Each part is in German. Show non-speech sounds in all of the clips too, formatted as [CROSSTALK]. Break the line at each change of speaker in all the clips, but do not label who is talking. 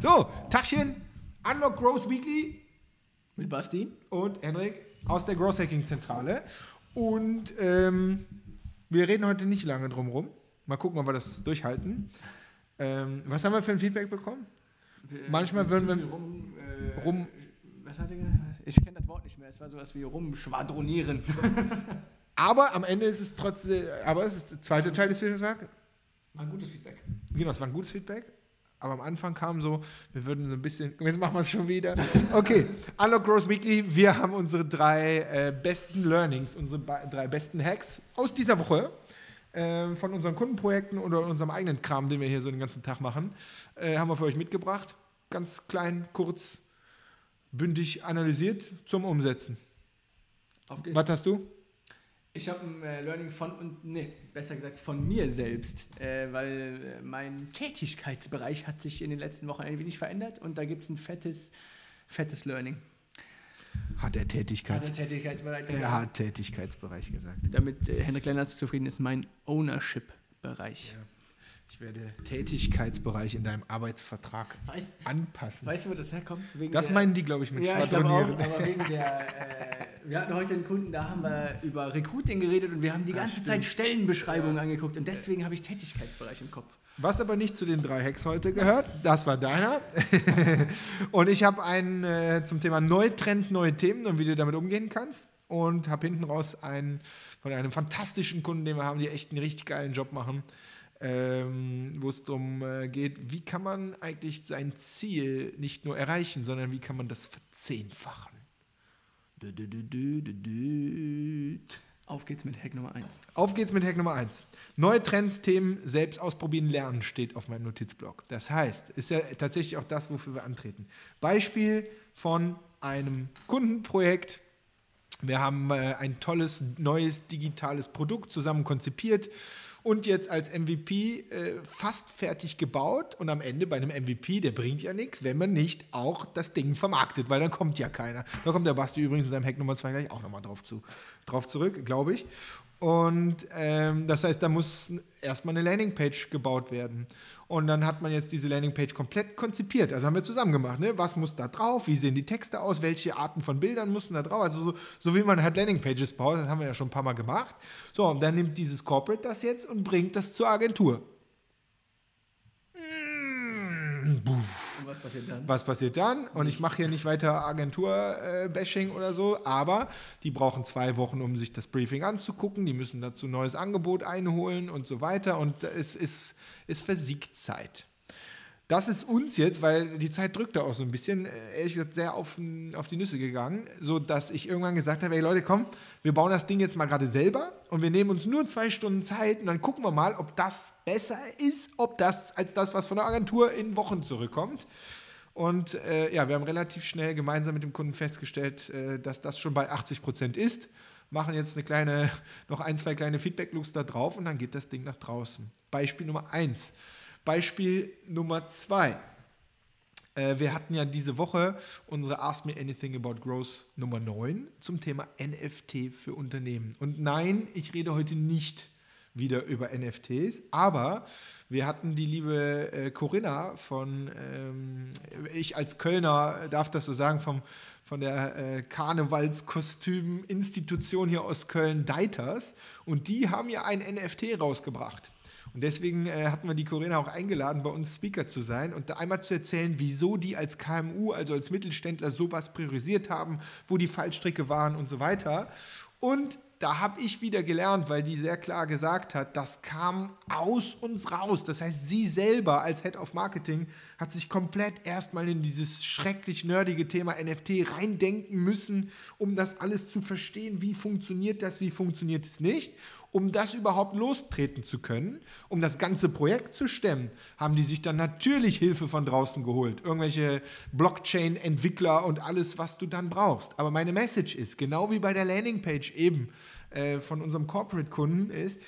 So, Tachchen, Unlock Growth Weekly
Mit Basti.
und Henrik aus der Growth Hacking Zentrale. Und ähm, wir reden heute nicht lange drum rum. Mal gucken, ob wir das durchhalten. Ähm, was haben wir für ein Feedback bekommen? Manchmal würden wir-
Rum, äh,
Rum-
Was hat er gesagt? Ich kenne das Wort nicht mehr. Es war sowas wie rumschwadronieren. [LAUGHS]
Aber am Ende ist es trotzdem, aber es ist der zweite Teil des Feedbacks.
War ein gutes Feedback.
Genau, es war ein gutes Feedback. Aber am Anfang kam so, wir würden so ein bisschen, jetzt machen wir es schon wieder. Okay, [LAUGHS] Unlock Growth Weekly, wir haben unsere drei äh, besten Learnings, unsere drei besten Hacks aus dieser Woche äh, von unseren Kundenprojekten oder unserem eigenen Kram, den wir hier so den ganzen Tag machen, äh, haben wir für euch mitgebracht. Ganz klein, kurz, bündig analysiert zum Umsetzen.
Auf geht's.
Was hast du?
Ich habe ein äh, Learning von und nee, besser gesagt von mir selbst, äh, weil äh, mein Tätigkeitsbereich hat sich in den letzten Wochen ein wenig verändert und da gibt es ein fettes, fettes Learning.
Hat er
Hat
Tätigkeits
der Tätigkeitsbereich
er hat Tätigkeitsbereich gesagt.
Damit äh, Henrik Lennartz zufrieden ist, mein Ownership-Bereich.
Ich werde Tätigkeitsbereich in deinem Arbeitsvertrag
Weißt,
anpassen.
weißt du, wo das herkommt? Wegen
das meinen die, glaube ich, mit
ja, ich glaube auch,
Schwadronieren.
aber wegen der, äh, wir hatten heute einen Kunden, da haben wir über Recruiting geredet und wir haben die
Ja,
ganze
stimmt.
Zeit Stellenbeschreibungen angeguckt und deswegen habe ich Tätigkeitsbereich im Kopf.
Was aber nicht zu den drei Hacks heute gehört, das war deiner. [LAUGHS] und ich habe einen äh, zum Thema neue Trends, neue Themen und wie du damit umgehen kannst. Und habe hinten raus einen von einem fantastischen Kunden, den wir haben, die echt einen richtig geilen Job machen, ähm, wo es darum äh, geht, wie kann man eigentlich sein Ziel nicht nur erreichen, sondern wie kann man das verzehnfachen.
Auf geht's mit Hack Nummer 1.
Auf geht's mit Hack Nummer 1. Neue Trends, Themen, selbst ausprobieren, lernen steht auf meinem Notizblock. Das heißt, ist ja tatsächlich auch das, wofür wir antreten. Beispiel von einem Kundenprojekt. Wir haben äh, ein tolles, neues digitales Produkt zusammen konzipiert und jetzt als MVP äh, fast fertig gebaut. Und am Ende bei einem MVP, der bringt ja nichts, wenn man nicht auch das Ding vermarktet, weil dann kommt ja keiner. Da kommt der Basti übrigens in seinem Hack Nummer 2 gleich auch nochmal drauf, zu, drauf zurück, glaube ich. Und ähm, das heißt, da muss erstmal eine Landingpage gebaut werden. Und dann hat man jetzt diese Landingpage komplett konzipiert. Also haben wir zusammen gemacht. Ne? Was muss da drauf? Wie sehen die Texte aus? Welche Arten von Bildern mussten da drauf? Also so, so wie man halt Landingpages baut, das haben wir ja schon ein paar Mal gemacht. So, und dann nimmt dieses Corporate das jetzt und bringt das zur Agentur.
Und was passiert dann?
Was passiert dann? Und ich mache hier nicht weiter Agentur-Bashing oder so, aber die brauchen zwei Wochen, um sich das Briefing anzugucken. Die müssen dazu ein neues Angebot einholen und so weiter. Und es, ist, es versiegt Zeit. Das ist uns jetzt, weil die Zeit drückt da auch so ein bisschen, äh, ehrlich gesagt, sehr auf, auf die Nüsse gegangen, so dass ich irgendwann gesagt habe, ey Leute, komm, wir bauen das Ding jetzt mal gerade selber und wir nehmen uns nur zwei Stunden Zeit und dann gucken wir mal, ob das besser ist, ob das als das, was von der Agentur in Wochen zurückkommt. Und äh, ja, wir haben relativ schnell gemeinsam mit dem Kunden festgestellt, äh, dass das schon bei 80 Prozent ist. Machen jetzt eine kleine, [LAUGHS] noch ein, zwei kleine Feedback-Loops da drauf und dann geht das Ding nach draußen. Beispiel Nummer eins. Beispiel Nummer zwei. Äh, wir hatten ja diese Woche unsere Ask Me Anything About Growth Nummer 9 zum Thema NFT für Unternehmen. Und nein, ich rede heute nicht wieder über NFTs, aber wir hatten die liebe äh, Corinna von, ähm, ich als Kölner darf das so sagen, vom, von der äh, Karnevalskostüm-Institution hier aus Köln, Deiters, und die haben ja ein NFT rausgebracht. Und deswegen äh, hatten wir die Corinna auch eingeladen, bei uns Speaker zu sein und da einmal zu erzählen, wieso die als KMU, also als Mittelständler, sowas priorisiert haben, wo die Fallstricke waren und so weiter. Und da habe ich wieder gelernt, weil die sehr klar gesagt hat, das kam aus uns raus. Das heißt, sie selber als Head of Marketing hat sich komplett erstmal in dieses schrecklich nerdige Thema NFT reindenken müssen, um das alles zu verstehen. Wie funktioniert das, wie funktioniert es nicht? Um das überhaupt lostreten zu können, um das ganze Projekt zu stemmen, haben die sich dann natürlich Hilfe von draußen geholt. Irgendwelche Blockchain-Entwickler und alles, was du dann brauchst. Aber meine Message ist, genau wie bei der Landingpage eben äh, von unserem Corporate-Kunden, ist,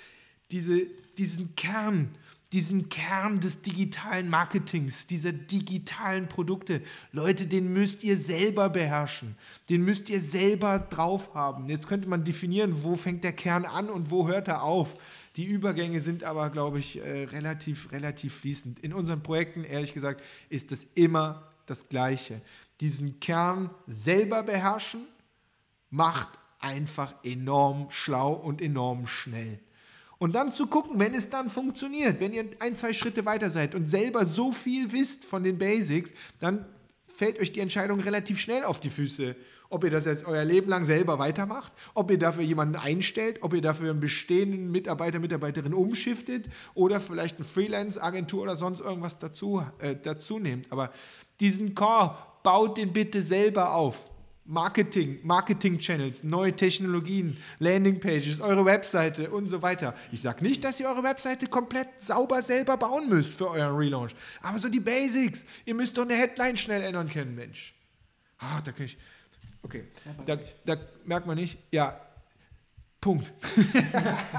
diese, diesen Kern, diesen Kern des digitalen Marketings, dieser digitalen Produkte. Leute, den müsst ihr selber beherrschen. Den müsst ihr selber drauf haben. Jetzt könnte man definieren, wo fängt der Kern an und wo hört er auf. Die Übergänge sind aber, glaube ich, äh, relativ, relativ fließend. In unseren Projekten, ehrlich gesagt, ist es immer das Gleiche. Diesen Kern selber beherrschen macht einfach enorm schlau und enorm schnell. Und dann zu gucken, wenn es dann funktioniert, wenn ihr ein, zwei Schritte weiter seid und selber so viel wisst von den Basics, dann fällt euch die Entscheidung relativ schnell auf die Füße ob ihr das jetzt euer Leben lang selber weitermacht, ob ihr dafür jemanden einstellt, ob ihr dafür einen bestehenden Mitarbeiter, Mitarbeiterin umschiftet oder vielleicht eine Freelance-Agentur oder sonst irgendwas dazu, äh, dazu nehmt. Aber diesen Core, baut den bitte selber auf. Marketing, Marketing-Channels, neue Technologien, Landingpages, eure Webseite und so weiter. Ich sage nicht, dass ihr eure Webseite komplett sauber selber bauen müsst für euren Relaunch, aber so die Basics. Ihr müsst doch eine Headline schnell ändern können, Mensch. Ah, da kann ich, Okay, da, da, merkt man nicht, ja, Punkt.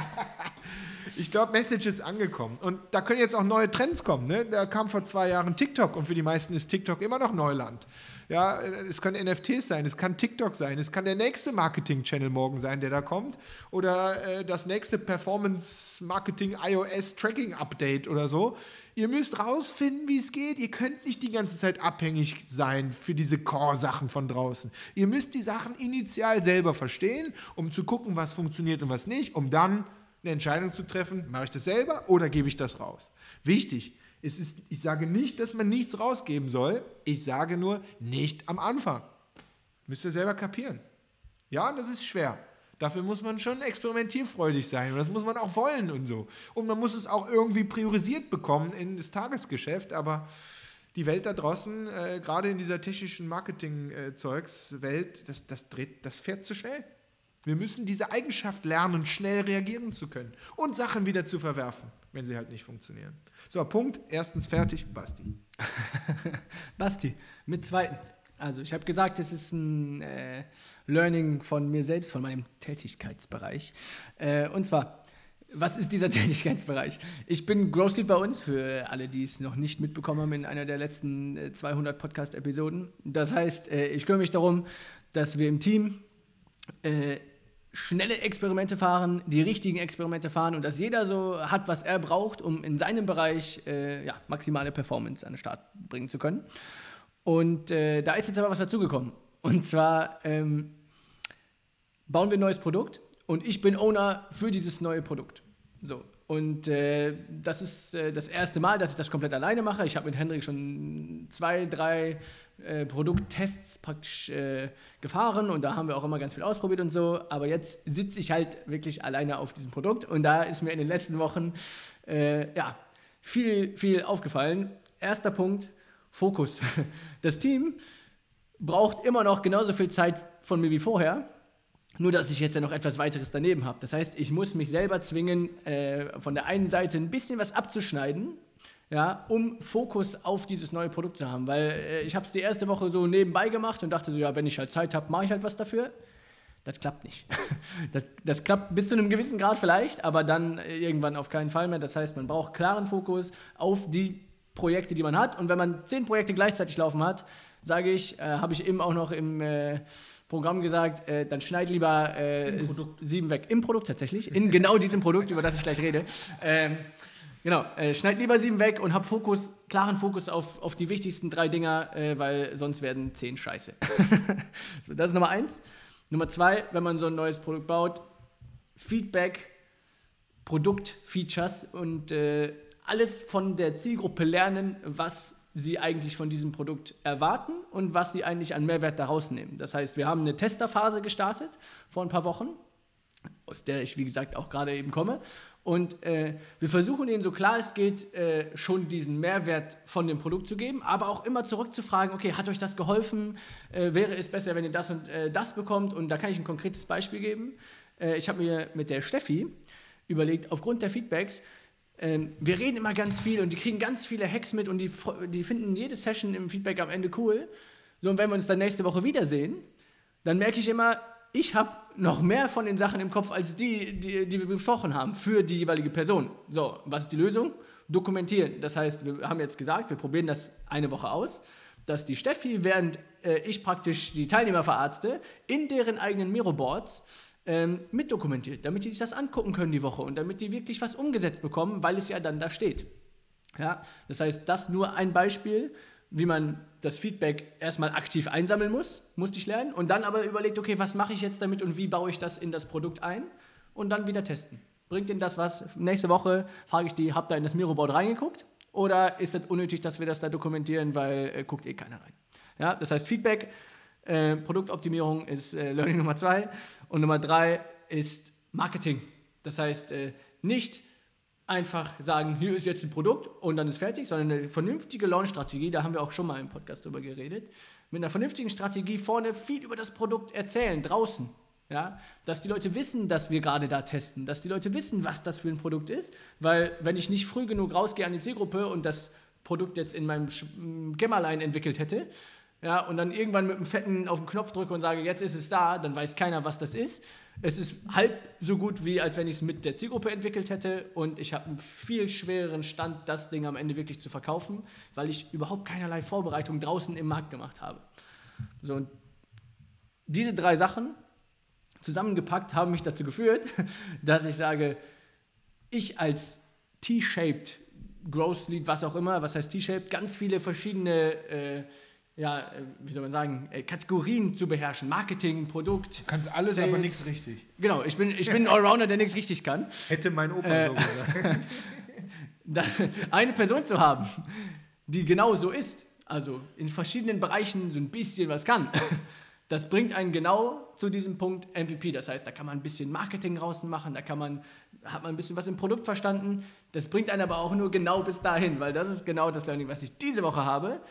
[LAUGHS] ich glaube, Message ist angekommen. Und da können jetzt auch neue Trends kommen. Ne? Da kam vor zwei Jahren TikTok und für die meisten ist TikTok immer noch Neuland. Ja, es können NFTs sein, es kann TikTok sein, es kann der nächste Marketing-Channel morgen sein, der da kommt. Oder äh, das nächste Performance-Marketing iOS-Tracking-Update oder so. Ihr müsst rausfinden, wie es geht. Ihr könnt nicht die ganze Zeit abhängig sein für diese Core-Sachen von draußen. Ihr müsst die Sachen initial selber verstehen, um zu gucken, was funktioniert und was nicht, um dann eine Entscheidung zu treffen, mache ich das selber oder gebe ich das raus. Wichtig, es ist, ich sage nicht, dass man nichts rausgeben soll. Ich sage nur, nicht am Anfang. Müsst ihr selber kapieren. Ja, das ist schwer. Dafür muss man schon experimentierfreudig sein und das muss man auch wollen und so. Und man muss es auch irgendwie priorisiert bekommen in das Tagesgeschäft, aber die Welt da draußen, äh, gerade in dieser technischen Marketing-Zeugs-Welt, das, das, dreht, das fährt zu schnell. Wir müssen diese Eigenschaft lernen, schnell reagieren zu können und Sachen wieder zu verwerfen, wenn sie halt nicht funktionieren. So, Punkt. Erstens fertig, Basti. [LAUGHS]
Basti, mit zweitens. Also ich habe gesagt, es ist ein äh, Learning von mir selbst, von meinem Tätigkeitsbereich. Äh, und zwar, was ist dieser [LAUGHS] Tätigkeitsbereich? Ich bin Growth bei uns, für alle, die es noch nicht mitbekommen haben in einer der letzten 200 äh, Podcast-Episoden. Das heißt, äh, ich kümmere mich darum, dass wir im Team äh, schnelle Experimente fahren, die richtigen Experimente fahren und dass jeder so hat, was er braucht, um in seinem Bereich äh, ja, maximale Performance an den Start bringen zu können. Und äh, da ist jetzt aber was dazugekommen. Und zwar ähm, bauen wir ein neues Produkt und ich bin Owner für dieses neue Produkt. So. Und äh, das ist äh, das erste Mal, dass ich das komplett alleine mache. Ich habe mit Hendrik schon zwei, drei äh, Produkttests praktisch äh, gefahren und da haben wir auch immer ganz viel ausprobiert und so. Aber jetzt sitze ich halt wirklich alleine auf diesem Produkt und da ist mir in den letzten Wochen äh, ja, viel, viel aufgefallen. Erster Punkt, Fokus. [LAUGHS] Das Team braucht immer noch genauso viel Zeit von mir wie vorher nur, dass ich jetzt ja noch etwas weiteres daneben habe. Das heißt, ich muss mich selber zwingen, äh, von der einen Seite ein bisschen was abzuschneiden, ja, um Fokus auf dieses neue Produkt zu haben. Weil äh, ich habe es die erste Woche so nebenbei gemacht und dachte so, ja, wenn ich halt Zeit habe, mache ich halt was dafür. Das klappt nicht. [LAUGHS] Das, das, klappt bis zu einem gewissen Grad vielleicht, aber dann äh, irgendwann auf keinen Fall mehr. Das heißt, man braucht klaren Fokus auf die Projekte, die man hat. Und wenn man zehn Projekte gleichzeitig laufen hat, sage ich, äh, habe ich eben auch noch im äh, Programm gesagt, äh, dann schneid lieber äh, sieben weg. Im Produkt tatsächlich. In genau diesem Produkt, über das ich gleich rede. Ähm, genau, äh, schneid lieber sieben weg und hab Fokus, klaren Fokus auf, auf die wichtigsten drei Dinger, äh, weil sonst werden zehn scheiße. [LAUGHS] so, das ist Nummer eins. Nummer zwei, wenn man so ein neues Produkt baut, Feedback, Produktfeatures und äh, alles von der Zielgruppe lernen, was sie eigentlich von diesem Produkt erwarten und was sie eigentlich an Mehrwert daraus nehmen. Das heißt, wir haben eine Testerphase gestartet vor ein paar Wochen, aus der ich, wie gesagt, auch gerade eben komme. Und äh, wir versuchen ihnen so klar es geht, äh, schon diesen Mehrwert von dem Produkt zu geben, aber auch immer zurückzufragen, okay, hat euch das geholfen? Äh, wäre es besser, wenn ihr das und äh, das bekommt? Und da kann ich ein konkretes Beispiel geben. Äh, ich habe mir mit der Steffi überlegt, aufgrund der Feedbacks, ähm, wir reden immer ganz viel und die kriegen ganz viele Hacks mit und die, die finden jede Session im Feedback am Ende cool. So, und wenn wir uns dann nächste Woche wiedersehen, dann merke ich immer, ich habe noch mehr von den Sachen im Kopf als die, die, die wir besprochen haben für die jeweilige Person. So, was ist die Lösung? Dokumentieren. Das heißt, wir haben jetzt gesagt, wir probieren das eine Woche aus, dass die Steffi, während äh, ich praktisch die Teilnehmer verarzte, in deren eigenen Miro-Boards ähm, mitdokumentiert, damit die sich das angucken können die Woche und damit die wirklich was umgesetzt bekommen, weil es ja dann da steht. Ja, das heißt, das nur ein Beispiel, wie man das Feedback erstmal aktiv einsammeln muss, musste ich lernen, und dann aber überlegt, okay, was mache ich jetzt damit und wie baue ich das in das Produkt ein und dann wieder testen. Bringt Ihnen das was? Nächste Woche frage ich die, habt ihr in das Miroboard reingeguckt? Oder ist es unnötig, dass wir das da dokumentieren, weil äh, guckt eh keiner rein? Ja, das heißt, Feedback, äh, Produktoptimierung ist äh, Learning Nummer zwei. Und Nummer drei ist Marketing. Das heißt, äh, nicht einfach sagen, hier ist jetzt ein Produkt und dann ist fertig, sondern eine vernünftige Launch-Strategie, da haben wir auch schon mal im Podcast drüber geredet, mit einer vernünftigen Strategie vorne viel über das Produkt erzählen, draußen. Ja, dass die Leute wissen, dass wir gerade da testen, dass die Leute wissen, was das für ein Produkt ist, weil wenn ich nicht früh genug rausgehe an die Zielgruppe und das Produkt jetzt in meinem Kämmerlein entwickelt hätte, ja, und dann irgendwann mit einem fetten auf den Knopf drücke und sage, jetzt ist es da, dann weiß keiner, was das ist. Es ist halb so gut, wie als wenn ich es mit der Zielgruppe entwickelt hätte und ich habe einen viel schwereren Stand, das Ding am Ende wirklich zu verkaufen, weil ich überhaupt keinerlei Vorbereitung draußen im Markt gemacht habe. So, und diese drei Sachen zusammengepackt haben mich dazu geführt, [LAUGHS] dass ich sage, ich als T-shaped Growth Lead, was auch immer, was heißt T-shaped, ganz viele verschiedene äh, ja, äh, wie soll man sagen, äh, Kategorien zu beherrschen. Marketing, Produkt.
Du kannst alles, Sales. aber nichts richtig.
Genau, ich bin, ich bin ein Allrounder, der nichts richtig kann.
Hätte mein Opa äh, so gesagt. [LAUGHS]
eine Person zu haben, die genau so ist, also in verschiedenen Bereichen so ein bisschen was kann, [LAUGHS] das bringt einen genau zu diesem Punkt MVP. Das heißt, da kann man ein bisschen Marketing draußen machen, da kann man, hat man ein bisschen was im Produkt verstanden. Das bringt einen aber auch nur genau bis dahin, weil das ist genau das Learning, was ich diese Woche habe.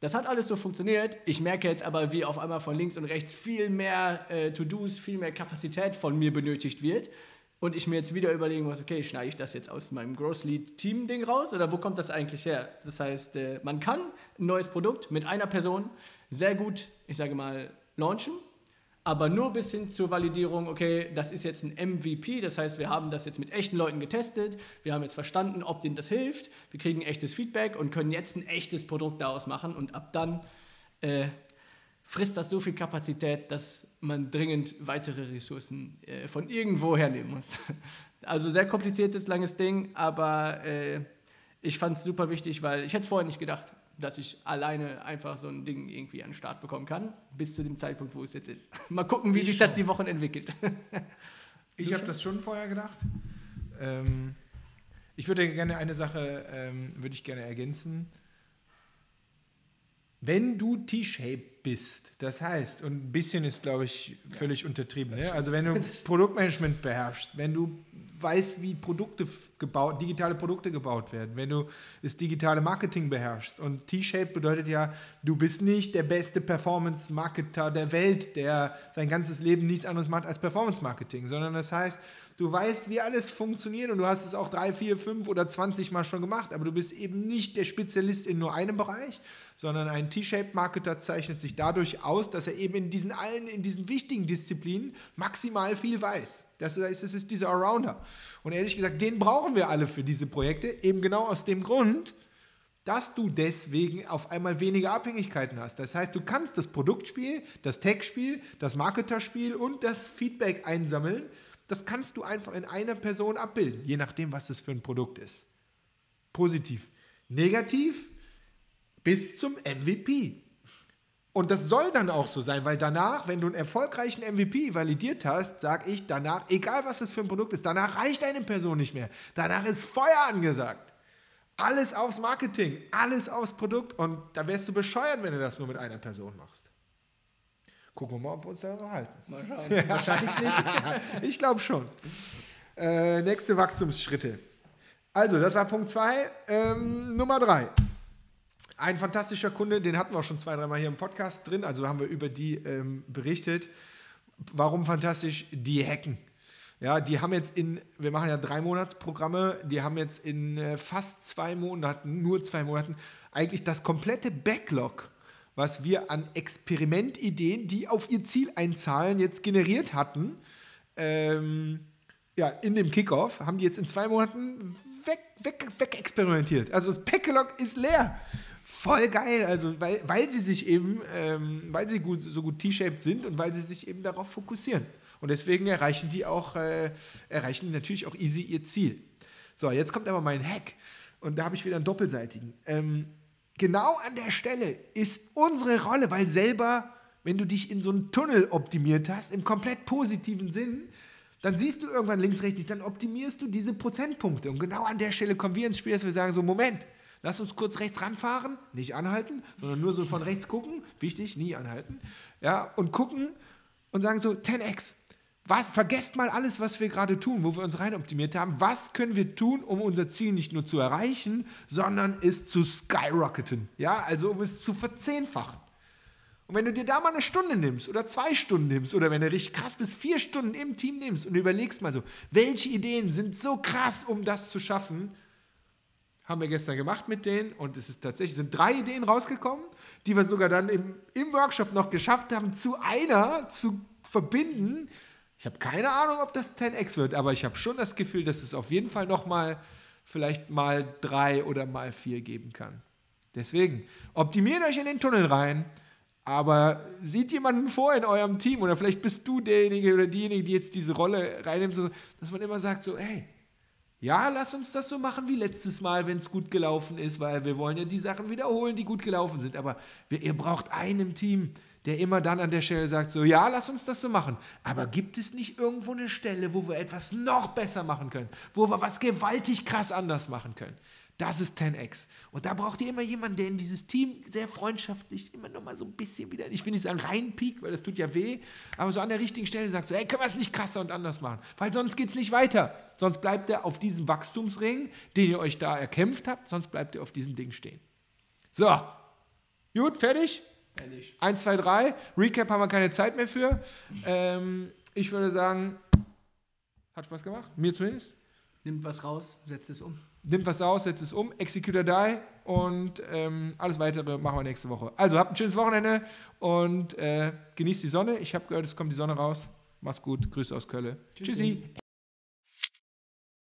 Das hat alles so funktioniert. Ich merke jetzt aber, wie auf einmal von links und rechts viel mehr äh, To-Dos, viel mehr Kapazität von mir benötigt wird. Und ich mir jetzt wieder überlegen muss, okay, schneide ich das jetzt aus meinem Gross Lead Team Ding raus oder wo kommt das eigentlich her? Das heißt, äh, man kann ein neues Produkt mit einer Person sehr gut, ich sage mal, launchen aber nur bis hin zur Validierung, okay, das ist jetzt ein MVP, das heißt, wir haben das jetzt mit echten Leuten getestet, wir haben jetzt verstanden, ob denen das hilft, wir kriegen echtes Feedback und können jetzt ein echtes Produkt daraus machen und ab dann äh, frisst das so viel Kapazität, dass man dringend weitere Ressourcen äh, von irgendwo hernehmen muss. [LAUGHS] Also sehr kompliziertes, langes Ding, aber äh, ich fand es super wichtig, weil ich hätte es vorher nicht gedacht dass ich alleine einfach so ein Ding irgendwie an den Start bekommen kann, bis zu dem Zeitpunkt, wo es jetzt ist. [LAUGHS] Mal gucken, wie ich sich schon. das die Wochen entwickelt. [LAUGHS]
ich habe das schon vorher gedacht. Ähm, ich würde gerne eine Sache ähm, würde ich gerne ergänzen. Wenn du T-Shape bist, das heißt, und ein bisschen ist, glaube ich, völlig ja, untertrieben, ne? also wenn du [LAUGHS] Produktmanagement beherrschst, wenn du weißt, wie Produkte gebaut, digitale Produkte gebaut werden, wenn du das digitale Marketing beherrschst. Und T-Shape bedeutet ja, du bist nicht der beste Performance-Marketer der Welt, der sein ganzes Leben nichts anderes macht als Performance-Marketing, sondern das heißt, du weißt, wie alles funktioniert und du hast es auch drei, vier, fünf oder zwanzig Mal schon gemacht, aber du bist eben nicht der Spezialist in nur einem Bereich, sondern ein T-Shape-Marketer zeichnet sich dadurch aus, dass er eben in diesen allen, in diesen wichtigen Disziplinen maximal viel weiß. Das heißt, es ist dieser Allrounder. Und ehrlich gesagt, den brauchen wir alle für diese Projekte, eben genau aus dem Grund, dass du deswegen auf einmal weniger Abhängigkeiten hast. Das heißt, du kannst das Produktspiel, das Tech-Spiel, das Marketerspiel und das Feedback einsammeln. Das kannst du einfach in einer Person abbilden, je nachdem, was das für ein Produkt ist. Positiv. Negativ, bis zum MVP. Und das soll dann auch so sein, weil danach, wenn du einen erfolgreichen MVP validiert hast, sage ich danach, egal was das für ein Produkt ist, danach reicht eine Person nicht mehr. Danach ist Feuer angesagt. Alles aufs Marketing, alles aufs Produkt und da wärst du bescheuert, wenn du das nur mit einer Person machst. Gucken wir mal, ob wir uns da halten. Mal schauen. [LAUGHS] Wahrscheinlich nicht. [LAUGHS] ich glaube schon. Äh, nächste Wachstumsschritte. Also, das war Punkt 2. Ähm, Nummer 3. Ein fantastischer Kunde, den hatten wir auch schon zwei, dreimal hier im Podcast drin, also haben wir über die ähm, berichtet. Warum fantastisch? Die hacken. Ja, die haben jetzt in, wir machen ja drei Monatsprogramme, die haben jetzt in äh, fast zwei Monaten, nur zwei Monaten, eigentlich das komplette Backlog, was wir an Experimentideen, die auf ihr Ziel einzahlen, jetzt generiert hatten, ähm, ja, in dem Kickoff, haben die jetzt in zwei Monaten weg, weg, weg experimentiert. Also das Backlog ist leer voll geil, also weil, weil sie sich eben, ähm, weil sie gut, so gut T-shaped sind und weil sie sich eben darauf fokussieren. Und deswegen erreichen die auch, äh, erreichen die natürlich auch easy ihr Ziel. So, jetzt kommt aber mein Hack. Und da habe ich wieder einen doppelseitigen. Ähm, genau an der Stelle ist unsere Rolle, weil selber, wenn du dich in so einen Tunnel optimiert hast, im komplett positiven Sinn, dann siehst du irgendwann links, rechts, dann optimierst du diese Prozentpunkte. Und genau an der Stelle kommen wir ins Spiel, dass wir sagen, so Moment, lass uns kurz rechts ranfahren, nicht anhalten, sondern nur so von rechts gucken, wichtig, nie anhalten, ja, und gucken und sagen so 10x. Was, vergesst mal alles, was wir gerade tun, wo wir uns rein optimiert haben. Was können wir tun, um unser Ziel nicht nur zu erreichen, sondern es zu skyrocketen? Ja, also um es zu verzehnfachen. Und wenn du dir da mal eine Stunde nimmst oder zwei Stunden nimmst oder wenn du richtig krass bis vier Stunden im Team nimmst und überlegst mal so, welche Ideen sind so krass, um das zu schaffen, haben wir gestern gemacht mit denen und es ist tatsächlich, sind drei Ideen rausgekommen, die wir sogar dann im, im Workshop noch geschafft haben, zu einer zu verbinden. Ich habe keine Ahnung, ob das 10x wird, aber ich habe schon das Gefühl, dass es auf jeden Fall nochmal vielleicht mal drei oder mal vier geben kann. Deswegen, optimiert euch in den Tunnel rein, aber sieht jemanden vor in eurem Team oder vielleicht bist du derjenige oder diejenige, die jetzt diese Rolle reinnimmt, so, dass man immer sagt so, hey, ja, lass uns das so machen wie letztes Mal, wenn es gut gelaufen ist, weil wir wollen ja die Sachen wiederholen, die gut gelaufen sind. Aber ihr braucht einen im Team, der immer dann an der Stelle sagt, so, ja, lass uns das so machen. Aber gibt es nicht irgendwo eine Stelle, wo wir etwas noch besser machen können, wo wir was gewaltig krass anders machen können? Das ist 10x. Und da braucht ihr immer jemanden, der in dieses Team sehr freundschaftlich immer noch mal so ein bisschen wieder, ich will nicht sagen reinpiekt, weil das tut ja weh, aber so an der richtigen Stelle sagt so, hey, können wir es nicht krasser und anders machen? Weil sonst geht es nicht weiter. Sonst bleibt er auf diesem Wachstumsring, den ihr euch da erkämpft habt, sonst bleibt ihr auf diesem Ding stehen. So, gut, fertig? Fertig. 1, 2, 3. Recap haben wir keine Zeit mehr für. Ähm, ich würde sagen, hat Spaß gemacht, mir zumindest.
Nimmt was raus, setzt es um
nimmt was aus, setzt es um, Executor Die und ähm, alles weitere machen wir nächste Woche. Also habt ein schönes Wochenende und äh, genießt die Sonne. Ich habe gehört, es kommt die Sonne raus. Macht's gut. Grüße aus Köln. Tschüssi. Tschüssi.